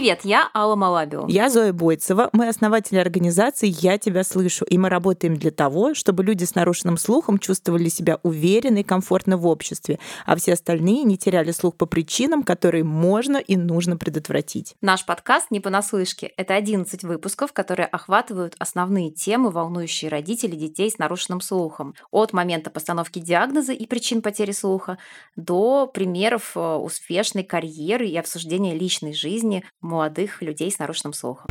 Привет, я Алла Малабио. Я Зоя Бойцева. Мы основатели организации «Я тебя слышу». И мы работаем для того, чтобы люди с нарушенным слухом чувствовали себя уверенно и комфортно в обществе, а все остальные не теряли слух по причинам, которые можно и нужно предотвратить. Наш подкаст «Не понаслышке» — это 11 выпусков, которые охватывают основные темы, волнующие родителей детей с нарушенным слухом. От момента постановки диагноза и причин потери слуха до примеров э, успешной карьеры и обсуждения личной жизни молодых людей с нарушенным слухом.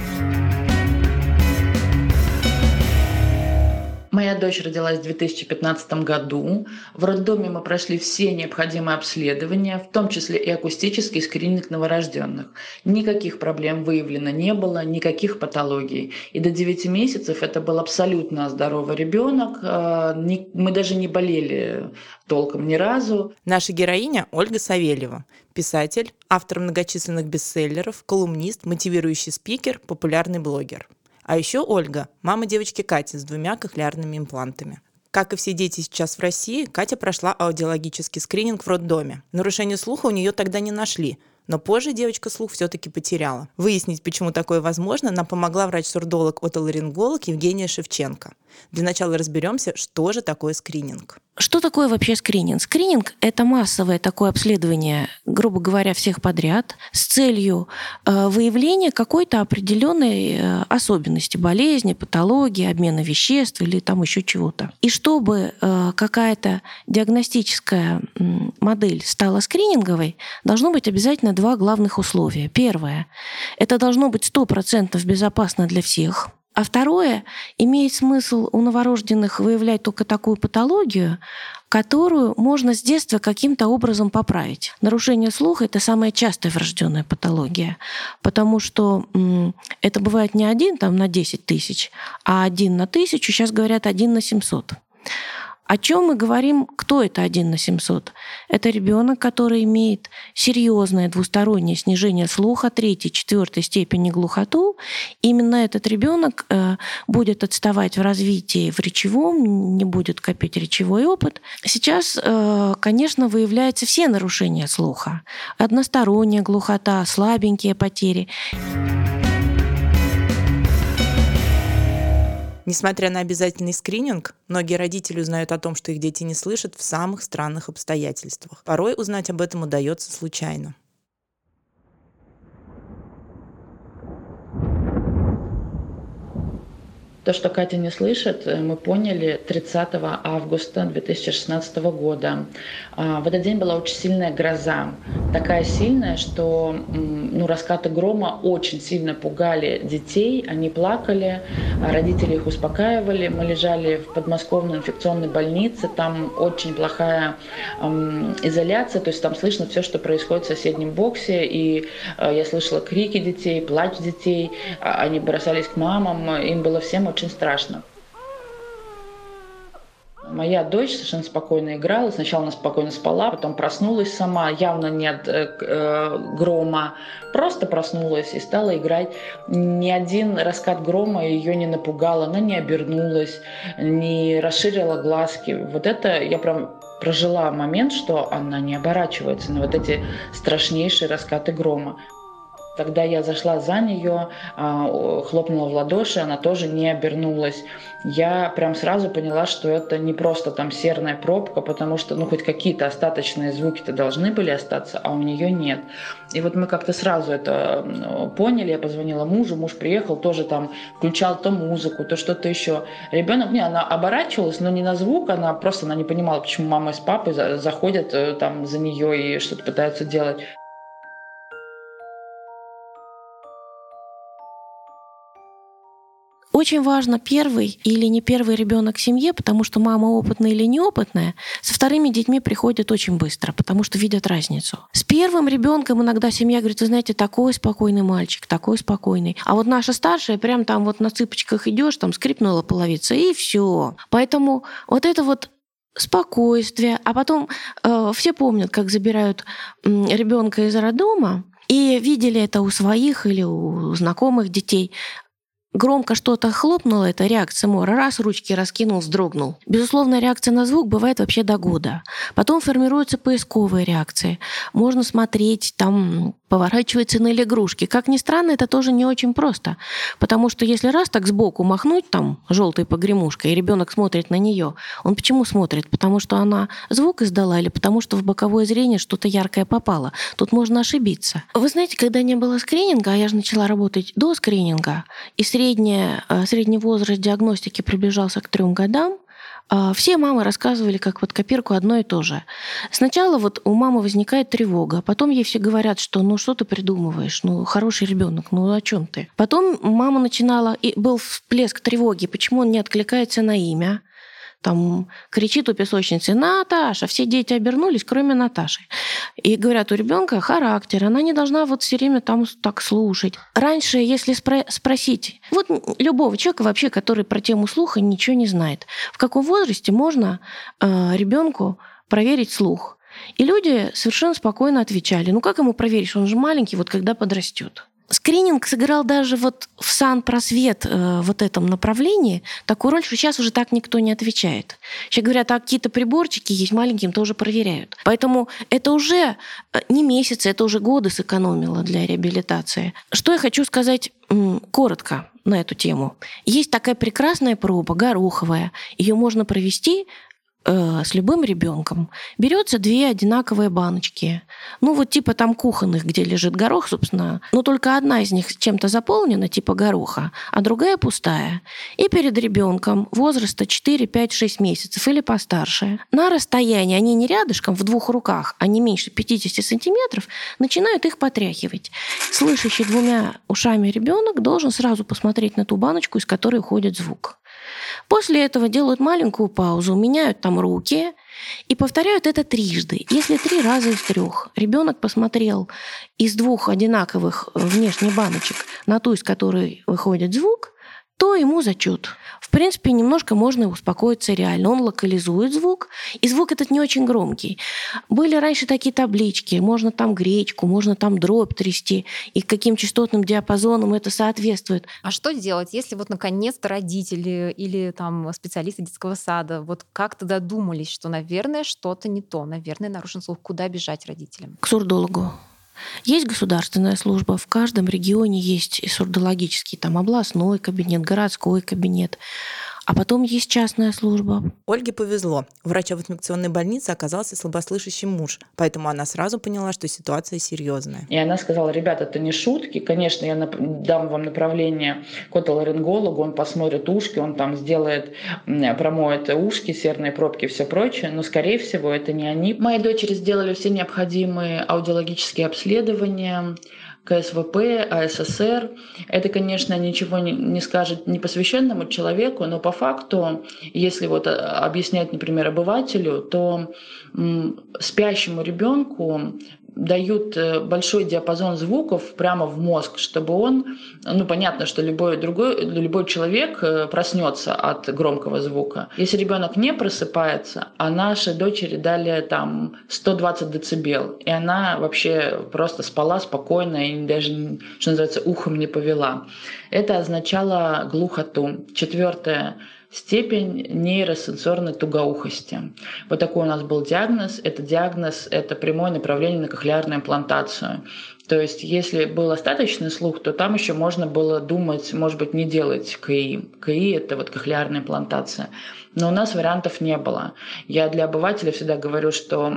Моя дочь родилась в 2015 году. В роддоме мы прошли все необходимые обследования, в том числе и акустический скрининг новорожденных. Никаких проблем выявлено не было, никаких патологий. И до 9 месяцев это был абсолютно здоровый ребенок. А, мы даже не болели толком ни разу. Наша героиня Ольга Савельева, писатель, автор многочисленных бестселлеров, колумнист, мотивирующий спикер, популярный блогер. А еще Ольга, мама девочки Кати с двумя кохлеарными имплантами. Как и все дети сейчас в России, Катя прошла аудиологический скрининг в роддоме. Нарушение слуха у нее тогда не нашли, но позже девочка слух все-таки потеряла. Выяснить, почему такое возможно, нам помогла врач-сурдолог отоларинголог Евгения Шевченко. Для начала разберемся, что же такое скрининг. Что такое вообще скрининг? Скрининг — это массовое такое обследование, грубо говоря, всех подряд с целью э, выявления какой-то определенной э, особенности болезни, патологии, обмена веществ или там еще чего-то. И чтобы э, какая-то диагностическая модель стала скрининговой, должно быть обязательно два главных условия. Первое — это должно быть 100% безопасно для всех — а второе, имеет смысл у новорожденных выявлять только такую патологию, которую можно с детства каким-то образом поправить. Нарушение слуха — это самая частая врожденная патология, потому что это бывает не один там, на 10 тысяч, а один на тысячу, сейчас говорят один на 700. О чем мы говорим, кто это 1 на 700? Это ребенок, который имеет серьезное двустороннее снижение слуха третьей, четвертой степени глухоту. Именно этот ребенок э, будет отставать в развитии в речевом, не будет копить речевой опыт. Сейчас, э, конечно, выявляются все нарушения слуха. Односторонняя глухота, слабенькие потери. Несмотря на обязательный скрининг, многие родители узнают о том, что их дети не слышат в самых странных обстоятельствах. Порой узнать об этом удается случайно. То, что Катя не слышит, э, мы поняли 30 августа 2016 года. А, в этот день была очень сильная гроза. Такая сильная, что ну, раскаты грома очень сильно пугали детей. Они плакали, а родители их успокаивали. Мы лежали в подмосковной инфекционной больнице. Там очень плохая изоляция, то есть там слышно все, что происходит в соседнем боксе. И э, я слышала крики детей, плач детей. Они бросались к мамам. Им было всем очень страшно. Моя дочь совершенно спокойно играла. Сначала она спокойно спала, потом проснулась сама, явно нет э, э, грома. Просто проснулась и стала играть. Ни один раскат грома ее не напугал, она не обернулась, не расширила глазки. Вот это я прям прожила момент, что она не оборачивается на вот эти страшнейшие раскаты грома. Когда я зашла за нее, а, хлопнула в ладоши, она тоже не обернулась. Я прям сразу поняла, что это не просто там серная пробка, потому что ну хоть какие-то остаточные звуки-то должны были остаться, а у нее нет. И вот мы как-то сразу это поняли. Я позвонила мужу, муж приехал, тоже там включал то музыку, то что-то еще. Ребенок, не, она оборачивалась, но не на звук, она просто она не понимала, почему мама с папой заходят э, там за нее и что-то пытаются делать. Очень важно первый или не первый ребенок в семье, потому что мама опытная или неопытная, со вторыми детьми приходят очень быстро, потому что видят разницу. С первым ребенком иногда семья говорит, вы знаете, такой спокойный мальчик, такой спокойный. А вот наша старшая прям там вот на цыпочках идешь, там скрипнула половица и все. Поэтому вот это вот спокойствие, а потом э, все помнят, как забирают э, ребенка из роддома, и видели это у своих или у знакомых детей громко что-то хлопнуло, это реакция мора, раз, ручки раскинул, вздрогнул. Безусловно, реакция на звук бывает вообще до года. Потом формируются поисковые реакции. Можно смотреть, там поворачивается на игрушки. Как ни странно, это тоже не очень просто. Потому что если раз так сбоку махнуть там желтой погремушкой, и ребенок смотрит на нее, он почему смотрит? Потому что она звук издала или потому что в боковое зрение что-то яркое попало? Тут можно ошибиться. Вы знаете, когда не было скрининга, а я же начала работать до скрининга, и средняя, э, средний возраст диагностики приближался к трем годам, а, все мамы рассказывали, как вот копирку одно и то же. Сначала вот у мамы возникает тревога, потом ей все говорят, что ну что ты придумываешь, ну хороший ребенок, ну о чем ты? Потом мама начинала, и был всплеск тревоги, почему он не откликается на имя, там кричит у песочницы «Наташа!» Все дети обернулись, кроме Наташи. И говорят, у ребенка характер, она не должна вот все время там так слушать. Раньше, если спро- спросить, вот любого человека вообще, который про тему слуха ничего не знает, в каком возрасте можно э, ребенку проверить слух? И люди совершенно спокойно отвечали, ну как ему проверить, он же маленький, вот когда подрастет. Скрининг сыграл даже вот в сан-просвет э, вот этом направлении такую роль, что сейчас уже так никто не отвечает. Сейчас говорят, а какие-то приборчики есть маленьким, тоже проверяют. Поэтому это уже э, не месяцы, это уже годы сэкономило для реабилитации. Что я хочу сказать коротко на эту тему. Есть такая прекрасная проба, гороховая. Ее можно провести Э, с любым ребенком берется две одинаковые баночки. Ну, вот типа там кухонных, где лежит горох, собственно. Но только одна из них чем-то заполнена, типа гороха, а другая пустая. И перед ребенком возраста 4, 5, 6 месяцев или постарше на расстоянии, они не рядышком, в двух руках, а не меньше 50 сантиметров, начинают их потряхивать. Слышащий двумя ушами ребенок должен сразу посмотреть на ту баночку, из которой уходит звук. После этого делают маленькую паузу, меняют там руки и повторяют это трижды. Если три раза из трех ребенок посмотрел из двух одинаковых внешних баночек на ту, из которой выходит звук, то ему зачет. В принципе, немножко можно успокоиться реально. Он локализует звук, и звук этот не очень громкий. Были раньше такие таблички, можно там гречку, можно там дробь трясти, и каким частотным диапазоном это соответствует. А что делать, если вот наконец-то родители или там специалисты детского сада вот как-то додумались, что, наверное, что-то не то, наверное, нарушен слух, куда бежать родителям? К сурдологу. Есть государственная служба, в каждом регионе есть и сурдологический, там областной кабинет, городской кабинет. А потом есть частная служба. Ольге повезло. Врача в инфекционной больнице оказался слабослышащий муж, поэтому она сразу поняла, что ситуация серьезная. И она сказала, ребята, это не шутки. Конечно, я дам вам направление к отоларингологу, он посмотрит ушки, он там сделает, промоет ушки, серные пробки и все прочее, но, скорее всего, это не они. Мои дочери сделали все необходимые аудиологические обследования, КСВП, АССР. Это, конечно, ничего не, скажет непосвященному человеку, но по факту, если вот а, объяснять, например, обывателю, то спящему ребенку дают э, большой диапазон звуков прямо в мозг, чтобы он, ну понятно, что любой другой, любой человек э, проснется от громкого звука. Если ребенок не просыпается, а нашей дочери дали там 120 децибел, и она вообще просто спала спокойно и даже, что называется, ухом не повела. Это означало глухоту. Четвертое степень нейросенсорной тугоухости. Вот такой у нас был диагноз. Это диагноз, это прямое направление на кохлеарную имплантацию. То есть, если был остаточный слух, то там еще можно было думать, может быть, не делать КИ. КИ – это вот кохлеарная имплантация. Но у нас вариантов не было. Я для обывателя всегда говорю, что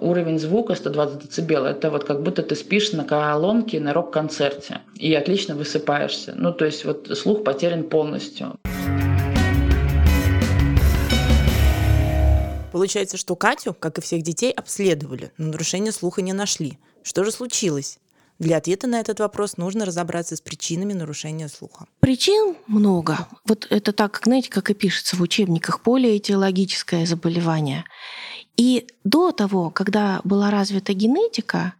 уровень звука 120 дБ – это вот как будто ты спишь на колонке на рок-концерте и отлично высыпаешься. Ну, то есть вот слух потерян полностью. Получается, что Катю, как и всех детей, обследовали, но нарушения слуха не нашли. Что же случилось? Для ответа на этот вопрос нужно разобраться с причинами нарушения слуха. Причин много. Вот это так, знаете, как и пишется в учебниках, полиэтиологическое заболевание. И до того, когда была развита генетика,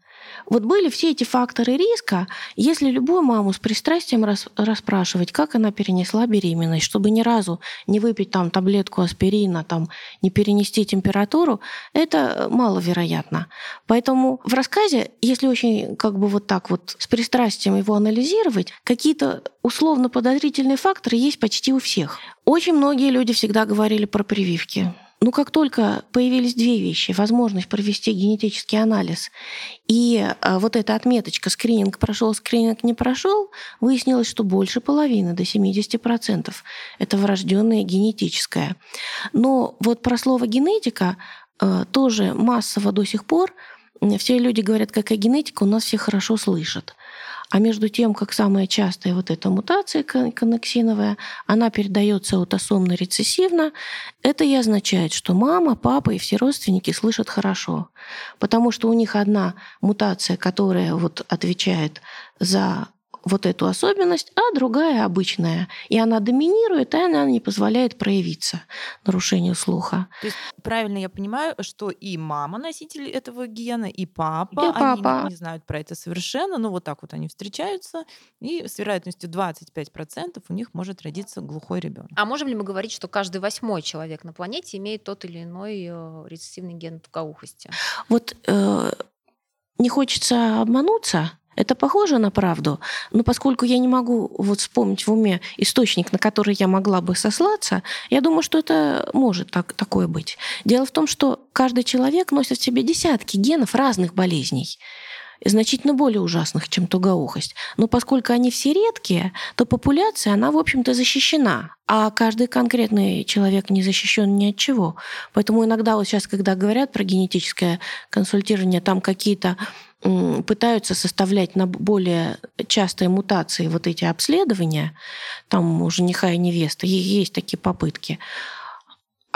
Вот были все эти факторы риска, если любую маму с пристрастием рас, расспрашивать, как она перенесла беременность, чтобы ни разу не выпить там таблетку аспирина, там, не перенести температуру, это маловероятно. Поэтому в рассказе, если очень как бы вот так вот с пристрастием его анализировать, какие-то условно подозрительные факторы есть почти у всех. Очень многие люди всегда говорили про прививки. Ну, как только появились две вещи, возможность провести генетический анализ и а, вот эта отметочка скрининг прошел, скрининг не прошел, выяснилось, что больше половины, до 70%, это врожденное генетическое. Но вот про слово генетика а, тоже массово до сих пор все люди говорят, какая генетика, у нас все хорошо слышат. А между тем, как самая частая вот эта мутация коннексиновая, она передается аутосомно-рецессивно, это и означает, что мама, папа и все родственники слышат хорошо. Потому что у них одна мутация, которая вот отвечает за вот эту особенность, а другая обычная. И она доминирует, и она не позволяет проявиться нарушению слуха. То есть правильно я понимаю, что и мама носитель этого гена, и папа, и они папа. Не, не знают про это совершенно, но вот так вот они встречаются, и с вероятностью 25% у них может родиться глухой ребенок. А можем ли мы говорить, что каждый восьмой человек на планете имеет тот или иной э, рецессивный ген тугоухости? Вот э, не хочется обмануться, это похоже на правду, но поскольку я не могу вот вспомнить в уме источник, на который я могла бы сослаться, я думаю, что это может так, такое быть. Дело в том, что каждый человек носит в себе десятки генов разных болезней значительно более ужасных, чем тугоухость. Но поскольку они все редкие, то популяция, она, в общем-то, защищена. А каждый конкретный человек не защищен ни от чего. Поэтому иногда вот сейчас, когда говорят про генетическое консультирование, там какие-то пытаются составлять на более частые мутации вот эти обследования, там у жениха и невесты, есть такие попытки.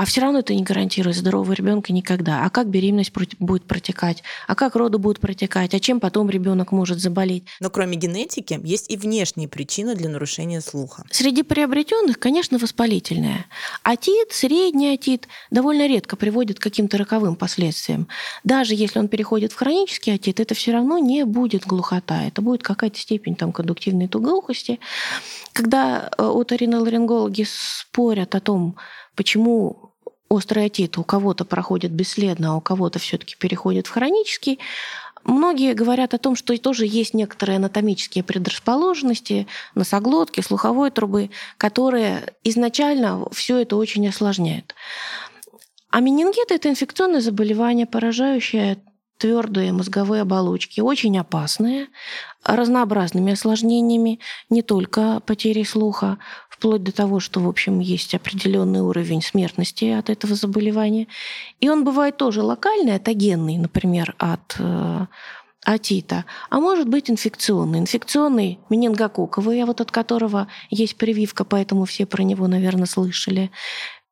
А все равно это не гарантирует здорового ребенка никогда. А как беременность будет протекать? А как роды будут протекать? А чем потом ребенок может заболеть? Но кроме генетики есть и внешние причины для нарушения слуха. Среди приобретенных, конечно, воспалительная. Атит, средний атит довольно редко приводит к каким-то роковым последствиям. Даже если он переходит в хронический атит, это все равно не будет глухота. Это будет какая-то степень там, кондуктивной тугоухости. Когда э, оториноларингологи спорят о том, почему острый отит у кого-то проходит бесследно, а у кого-то все-таки переходит в хронический, Многие говорят о том, что тоже есть некоторые анатомические предрасположенности носоглотки, слуховой трубы, которые изначально все это очень осложняют. А менингит – это инфекционное заболевание, поражающее твердые мозговые оболочки, очень опасные, разнообразными осложнениями, не только потерей слуха, вплоть до того, что, в общем, есть определенный уровень смертности от этого заболевания. И он бывает тоже локальный, атогенный, например, от э, атита, а может быть инфекционный. Инфекционный менингококковый, вот от которого есть прививка, поэтому все про него, наверное, слышали.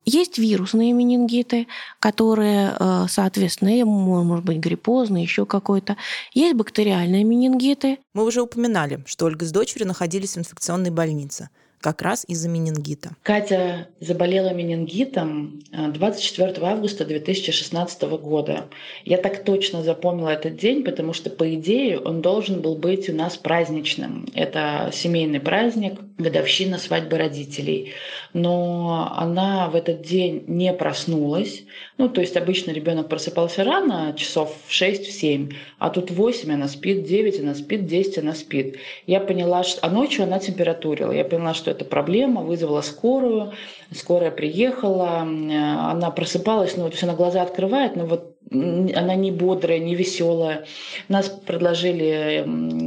Есть вирусные менингиты, которые, э, соответственно, может быть гриппозный, еще какой-то. Есть бактериальные менингиты. Мы уже упоминали, что Ольга с дочерью находились в инфекционной больнице как раз из-за менингита. Катя заболела менингитом 24 э, августа 2016 года. Я так точно запомнила этот день, потому что, по идее, он должен был быть у нас праздничным. Это семейный праздник, годовщина свадьбы родителей. Но она в этот день не проснулась. Ну, то есть обычно ребенок просыпался рано, часов в 6-7, а тут 8 она спит, 9 она спит, 10 она спит. Я поняла, что... А ночью она температурила. Я поняла, что это проблема, вызвала скорую. Скорая приехала, она просыпалась, ну, то есть она глаза открывает, но вот она не бодрая, не веселая. Нас предложили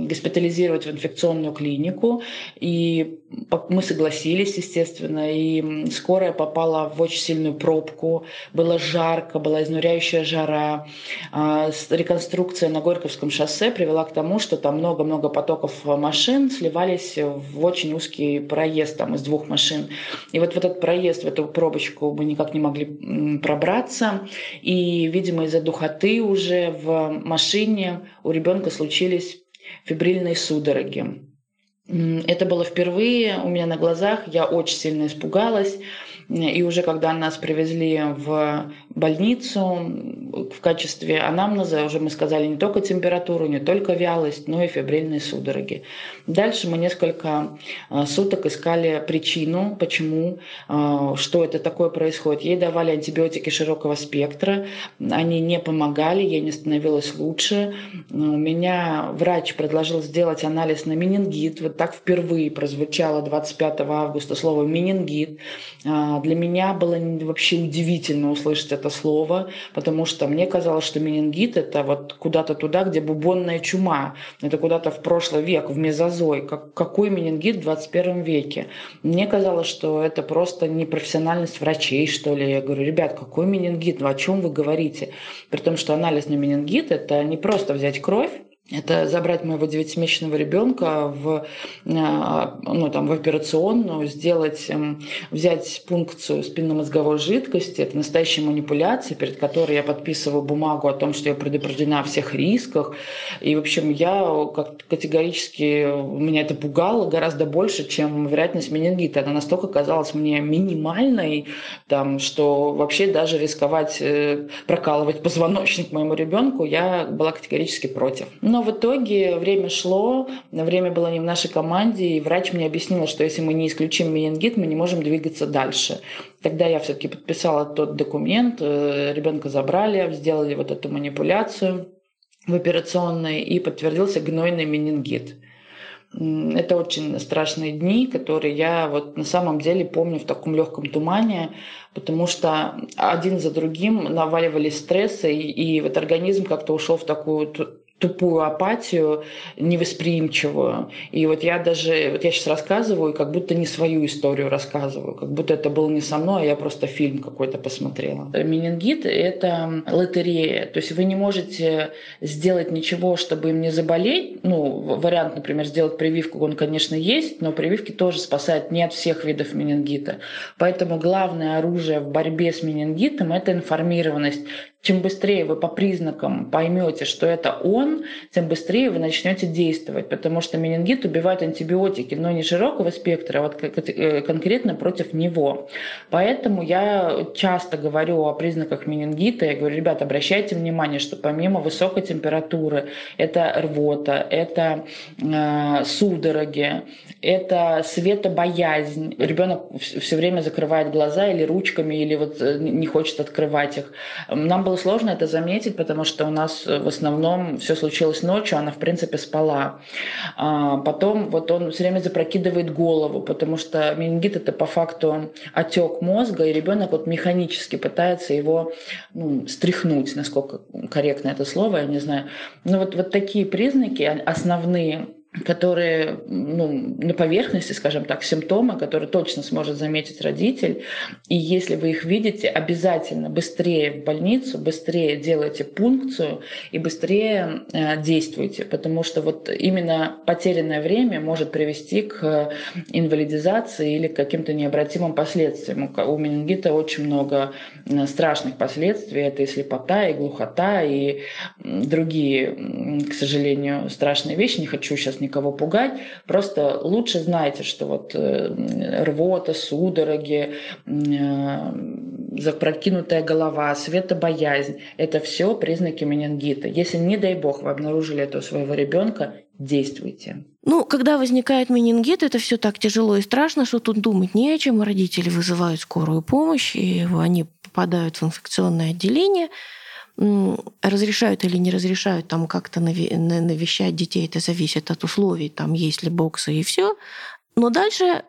госпитализировать в инфекционную клинику, и мы согласились, естественно, и скорая попала в очень сильную пробку, было жарко, была изнуряющая жара. А, реконструкция на Горьковском шоссе привела к тому, что там много-много потоков машин сливались в очень узкий проезд там, из двух машин. И вот в этот проезд, в эту пробочку мы никак не могли пробраться, и, видимо, из-за духоты уже в машине у ребенка случились фибрильные судороги. Это было впервые у меня на глазах, я очень сильно испугалась. И уже когда нас привезли в больницу в качестве анамнеза, уже мы сказали не только температуру, не только вялость, но и фибрильные судороги. Дальше мы несколько а, суток искали причину, почему, а, что это такое происходит. Ей давали антибиотики широкого спектра, они не помогали, ей не становилось лучше. У меня врач предложил сделать анализ на менингит. Вот так впервые прозвучало 25 августа слово менингит. А, для меня было вообще удивительно услышать это слово, потому что мне казалось, что менингит это вот куда-то туда, где бубонная чума. Это куда-то в прошлый век, в мезозой. Как, какой менингит в 21 веке? Мне казалось, что это просто непрофессиональность врачей, что ли. Я говорю, ребят, какой менингит? Ну, о чем вы говорите? При том, что анализ на менингит – это не просто взять кровь, это забрать моего девятимесячного ребенка в, а, ну, там, в операционную, сделать, эм, взять пункцию спинномозговой жидкости. Это настоящая манипуляция, перед которой я подписываю бумагу о том, что я предупреждена о всех рисках. И, в общем, я как категорически, меня это пугало гораздо больше, чем вероятность менингита. Она настолько казалась мне минимальной, там, что вообще даже рисковать э, прокалывать позвоночник моему ребенку я была категорически против. Но в итоге время шло, время было не в нашей команде, и врач мне объяснил, что если мы не исключим менингит, мы не можем двигаться дальше. Тогда я все-таки подписала тот документ, э, ребенка забрали, сделали вот эту манипуляцию в операционной, и подтвердился гнойный менингит. Это очень страшные дни, которые я вот на самом деле помню в таком легком тумане, потому что один за другим наваливались стрессы, и, и вот организм как-то ушел в такую тупую апатию, невосприимчивую. И вот я даже, вот я сейчас рассказываю, как будто не свою историю рассказываю, как будто это было не со мной, а я просто фильм какой-то посмотрела. Менингит – это лотерея, то есть вы не можете сделать ничего, чтобы им не заболеть. Ну, вариант, например, сделать прививку, он, конечно, есть, но прививки тоже спасают не от всех видов менингита. Поэтому главное оружие в борьбе с менингитом – это информированность чем быстрее вы по признакам поймете, что это он, тем быстрее вы начнете действовать, потому что менингит убивает антибиотики, но не широкого спектра, а вот э, конкретно против него. Поэтому я часто говорю о признаках менингита, я говорю, ребят, обращайте внимание, что помимо высокой температуры, это рвота, это э, судороги, это светобоязнь. Ребенок все время закрывает глаза или ручками, или вот э, не хочет открывать их. Нам было сложно это заметить, потому что у нас э, в основном все случилось ночью, она, в принципе, спала. А потом вот он все время запрокидывает голову, потому что менингит – это по факту отек мозга, и ребенок вот механически пытается его ну, стряхнуть, насколько корректно это слово, я не знаю. Но вот, вот такие признаки основные которые ну, на поверхности, скажем так, симптомы, которые точно сможет заметить родитель. И если вы их видите, обязательно быстрее в больницу, быстрее делайте пункцию и быстрее э, действуйте, потому что вот именно потерянное время может привести к инвалидизации или к каким-то необратимым последствиям. У менингита очень много страшных последствий. Это и слепота, и глухота, и другие, к сожалению, страшные вещи. Не хочу сейчас никого пугать. Просто лучше знайте, что вот э, рвота, судороги, э, запрокинутая голова, светобоязнь – это все признаки менингита. Если, не дай бог, вы обнаружили это у своего ребенка, действуйте. Ну, когда возникает менингит, это все так тяжело и страшно, что тут думать не о чем. Родители вызывают скорую помощь, и они попадают в инфекционное отделение – разрешают или не разрешают там как-то навещать детей, это зависит от условий, там есть ли боксы и все. Но дальше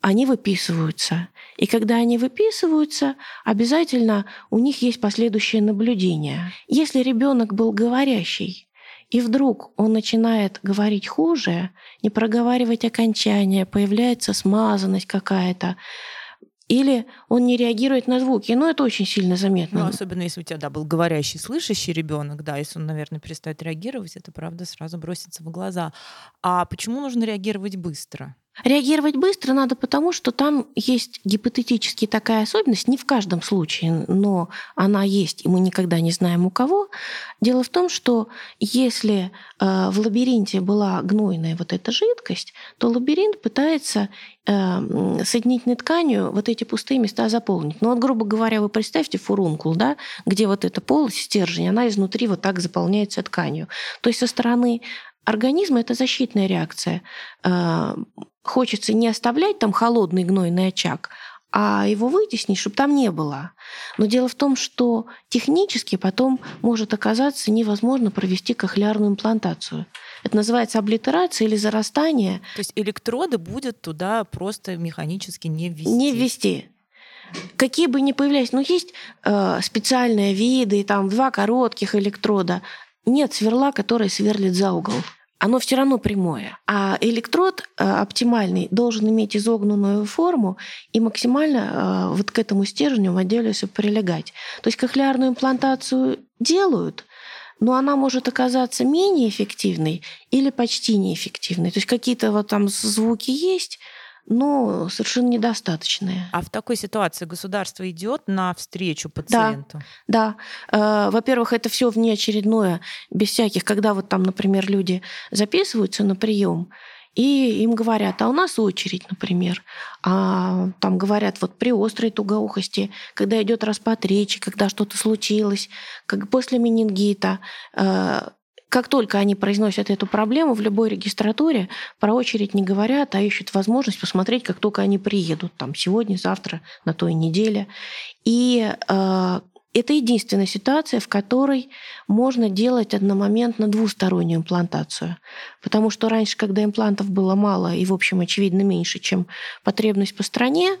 они выписываются. И когда они выписываются, обязательно у них есть последующее наблюдение. Если ребенок был говорящий, и вдруг он начинает говорить хуже, не проговаривать окончания, появляется смазанность какая-то, или он не реагирует на звуки. Ну, это очень сильно заметно. Ну, особенно если у тебя да, был говорящий, слышащий ребенок, да, если он, наверное, перестает реагировать, это правда сразу бросится в глаза. А почему нужно реагировать быстро? Реагировать быстро надо потому, что там есть гипотетически такая особенность, не в каждом случае, но она есть, и мы никогда не знаем у кого. Дело в том, что если э, в лабиринте была гнойная вот эта жидкость, то лабиринт пытается э, соединительной тканью вот эти пустые места заполнить. Ну вот, грубо говоря, вы представьте фурункул, да, где вот эта полость, стержень, она изнутри вот так заполняется тканью. То есть со стороны организма это защитная реакция. Э, хочется не оставлять там холодный гнойный очаг, а его вытеснить, чтобы там не было. Но дело в том, что технически потом может оказаться невозможно провести кохлеарную имплантацию. Это называется облитерация или зарастание. То есть электроды будет туда просто механически не ввести? Не ввести. Какие бы ни появлялись, но есть э, специальные виды, там два коротких электрода. Нет сверла, который сверлит за угол оно все равно прямое. А электрод э, оптимальный должен иметь изогнанную форму и максимально э, вот к этому стержню в отделе прилегать. То есть кохлеарную имплантацию делают, но она может оказаться менее эффективной или почти неэффективной. То есть какие-то вот там звуки есть, но совершенно недостаточные. А в такой ситуации государство идет навстречу пациенту? Да, да. Э, во-первых, это все внеочередное, без всяких, когда вот там, например, люди записываются на прием, и им говорят, а у нас очередь, например. А там говорят, вот при острой тугоухости, когда идет распад речи, когда что-то случилось, как после менингита, э, как только они произносят эту проблему, в любой регистратуре про очередь не говорят, а ищут возможность посмотреть, как только они приедут, там, сегодня, завтра, на той неделе. И э, это единственная ситуация, в которой можно делать одномоментно двустороннюю имплантацию. Потому что раньше, когда имплантов было мало и, в общем, очевидно, меньше, чем потребность по стране,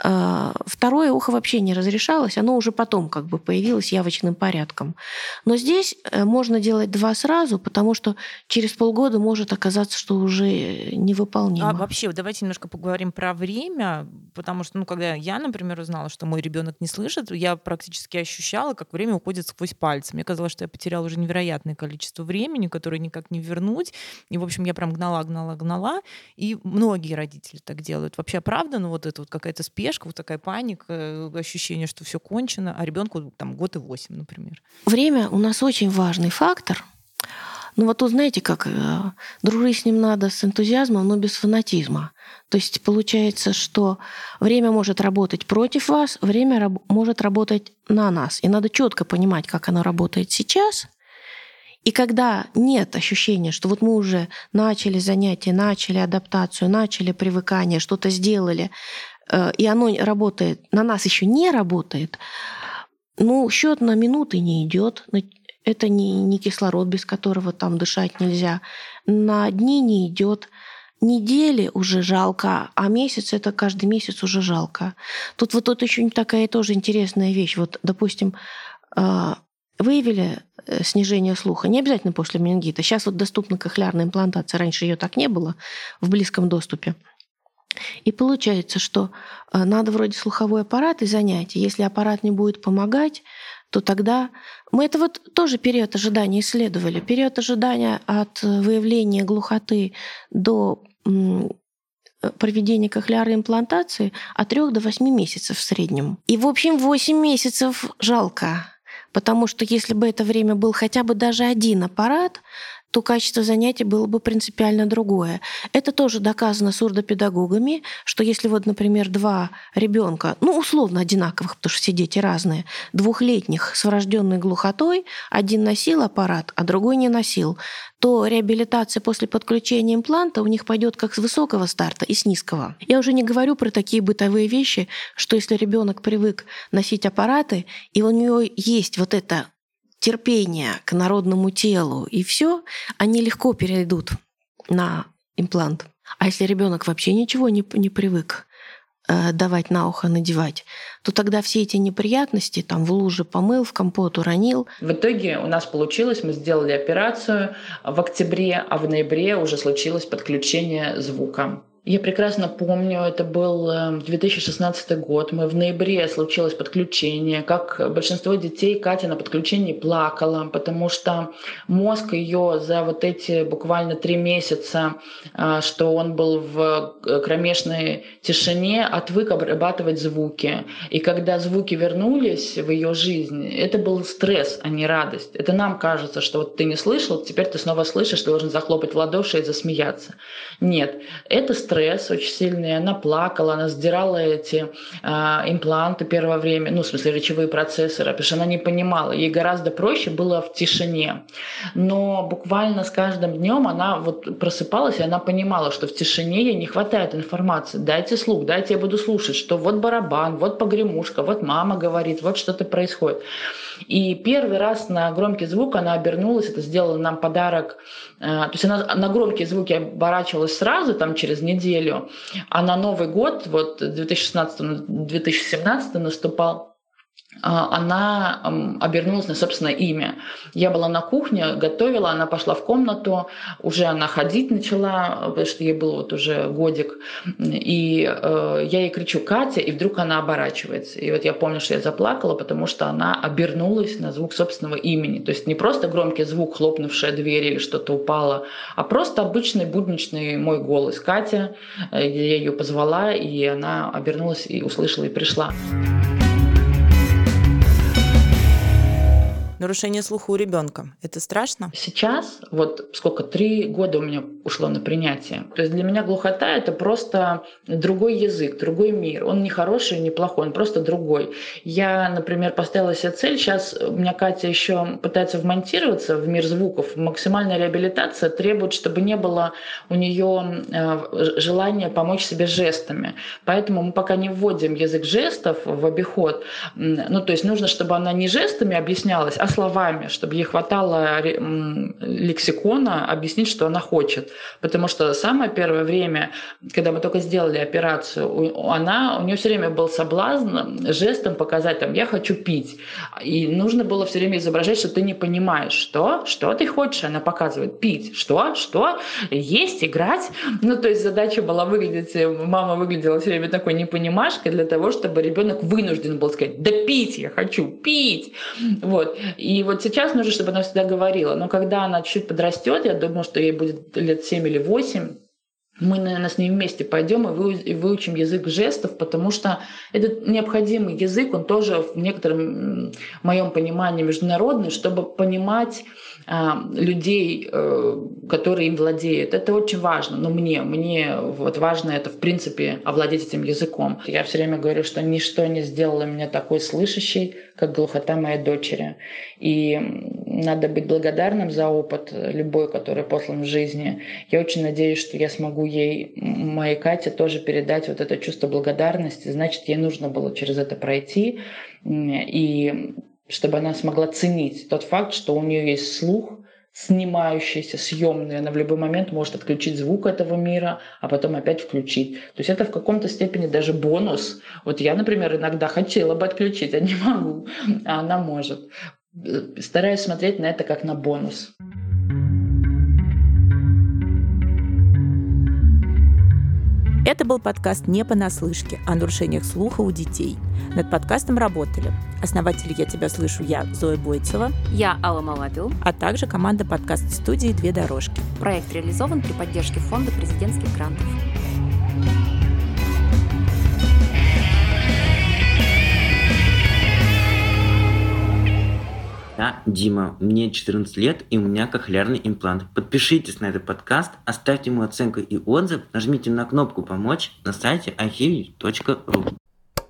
второе ухо вообще не разрешалось, оно уже потом как бы появилось явочным порядком. Но здесь э, можно делать два сразу, потому что через полгода может оказаться, что уже невыполнимо. А вообще, давайте немножко поговорим про время, потому что, ну, когда я, например, узнала, что мой ребенок не слышит, я практически ощущала, как время уходит сквозь пальцы. Мне казалось, что я потеряла уже невероятное количество времени, которое никак не вернуть. И, в общем, я прям гнала, гнала, гнала. И многие родители так делают. Вообще, правда, ну, вот это вот какая-то спешка, спешка, вот такая паника, э, ощущение, что все кончено, а ребенку там год и восемь, например. Время у нас очень важный фактор. Ну вот тут знаете, как э, дружить с ним надо с энтузиазмом, но без фанатизма. То есть получается, что время может работать против вас, время раб- может работать на нас. И надо четко понимать, как оно работает сейчас – и когда нет ощущения, что вот мы уже начали занятия, начали адаптацию, начали привыкание, что-то сделали, и оно работает, на нас еще не работает, ну, счет на минуты не идет. Это не, не кислород, без которого там дышать нельзя. На дни не идет. Недели уже жалко, а месяц это каждый месяц уже жалко. Тут вот тут очень такая тоже интересная вещь. Вот, допустим, э, выявили э, снижение слуха, не обязательно после менингита. Сейчас вот доступна кохлеарная имплантация, раньше ее так не было в близком доступе. И получается, что э, надо вроде слуховой аппарат и занятия. Если аппарат не будет помогать, то тогда... Мы это вот тоже период ожидания исследовали. Период ожидания от выявления глухоты до проведения кохлеарной имплантации от 3 до 8 месяцев в среднем. И, в общем, 8 месяцев жалко. Потому что если бы это время был хотя бы даже один аппарат, то качество занятий было бы принципиально другое. Это тоже доказано сурдопедагогами, что если вот, например, два ребенка, ну, условно одинаковых, потому что все дети разные, двухлетних с врожденной глухотой, один носил аппарат, а другой не носил, то реабилитация после подключения импланта у них пойдет как с высокого старта и с низкого. Я уже не говорю про такие бытовые вещи, что если ребенок привык носить аппараты, и у него есть вот это терпение к народному телу и все, они легко перейдут на имплант. А если ребенок вообще ничего не, не привык э, давать на ухо, надевать, то тогда все эти неприятности, там в луже помыл, в компот уронил. В итоге у нас получилось, мы сделали операцию в октябре, а в ноябре уже случилось подключение звука. Я прекрасно помню, это был 2016 эм, год. Мы в ноябре случилось подключение. Как большинство детей, Катя на подключении плакала, потому что мозг ее за вот эти буквально три месяца, а, что он был в э, кромешной тишине, отвык обрабатывать звуки. И когда звуки вернулись в ее жизнь, это был стресс, а не радость. Это нам кажется, что вот ты не слышал, теперь ты снова слышишь, ты должен захлопать в ладоши и засмеяться. Нет, это стресс очень сильный, она плакала, она сдирала эти э, импланты первое время, ну, в смысле, речевые процессоры, потому что она не понимала. Ей гораздо проще было в тишине. Но буквально с каждым днем она вот просыпалась, и она понимала, что в тишине ей не хватает информации. Дайте слух, дайте я буду слушать, что вот барабан, вот погремушка, вот мама говорит, вот что-то происходит. И первый раз на громкий звук она обернулась, это сделала нам подарок. Э, то есть она на громкие звуки оборачивалась сразу, там через неделю, а на Новый год, вот 2016-2017 наступал, она обернулась на собственное имя. Я была на кухне, готовила, она пошла в комнату, уже она ходить начала, потому что ей был вот уже годик. И э, я ей кричу «Катя», и вдруг она оборачивается. И вот я помню, что я заплакала, потому что она обернулась на звук собственного имени. То есть не просто громкий звук, хлопнувшая дверь или что-то упало, а просто обычный будничный мой голос. Катя, э, я ее позвала, и она обернулась и услышала, и пришла. Нарушение слуха у ребенка. Это страшно? Сейчас, вот сколько, три года у меня ушло на принятие. То есть для меня глухота — это просто другой язык, другой мир. Он не хороший, не плохой, он просто другой. Я, например, поставила себе цель, сейчас у меня Катя еще пытается вмонтироваться в мир звуков. Максимальная реабилитация требует, чтобы не было у нее э, желания помочь себе жестами. Поэтому мы пока не вводим язык жестов в обиход. Ну, то есть нужно, чтобы она не жестами объяснялась, а словами, чтобы ей хватало лексикона объяснить, что она хочет. Потому что самое первое время, когда мы только сделали операцию, она, у нее все время был соблазн жестом показать, там, я хочу пить. И нужно было все время изображать, что ты не понимаешь, что, что ты хочешь. Она показывает, пить, что, что, есть, играть. Ну, то есть задача была выглядеть, мама выглядела все время такой непонимашкой для того, чтобы ребенок вынужден был сказать, да пить я хочу, пить. Вот. И вот сейчас нужно, чтобы она всегда говорила. Но когда она чуть подрастет, я думаю, что ей будет лет 7 или 8, мы, наверное, с ней вместе пойдем и выучим язык жестов, потому что этот необходимый язык, он тоже в некотором моем понимании международный, чтобы понимать людей, э, которые им владеют. Это очень важно. Но мне, мне вот важно это, в принципе, овладеть этим языком. Я все время говорю, что ничто не сделало меня такой слышащей, как глухота моей дочери. И надо быть благодарным за опыт любой, который послан в жизни. Я очень надеюсь, что я смогу ей, моей Кате, тоже передать вот это чувство благодарности. Значит, ей нужно было через это пройти. И чтобы она смогла ценить тот факт, что у нее есть слух, снимающийся, съемный, она в любой момент может отключить звук этого мира, а потом опять включить. То есть это в каком-то степени даже бонус. Вот я, например, иногда хотела бы отключить, а не могу, а она может. Стараюсь смотреть на это как на бонус. Это был подкаст «Не понаслышке» о нарушениях слуха у детей. Над подкастом работали основатель «Я тебя слышу» я, Зоя Бойцева. Я, Алла Малапил. А также команда подкаст-студии «Две дорожки». Проект реализован при поддержке Фонда президентских грантов. Я Дима, мне 14 лет и у меня кохлеарный имплант. Подпишитесь на этот подкаст, оставьте ему оценку и отзыв, нажмите на кнопку «Помочь» на сайте archive.ru.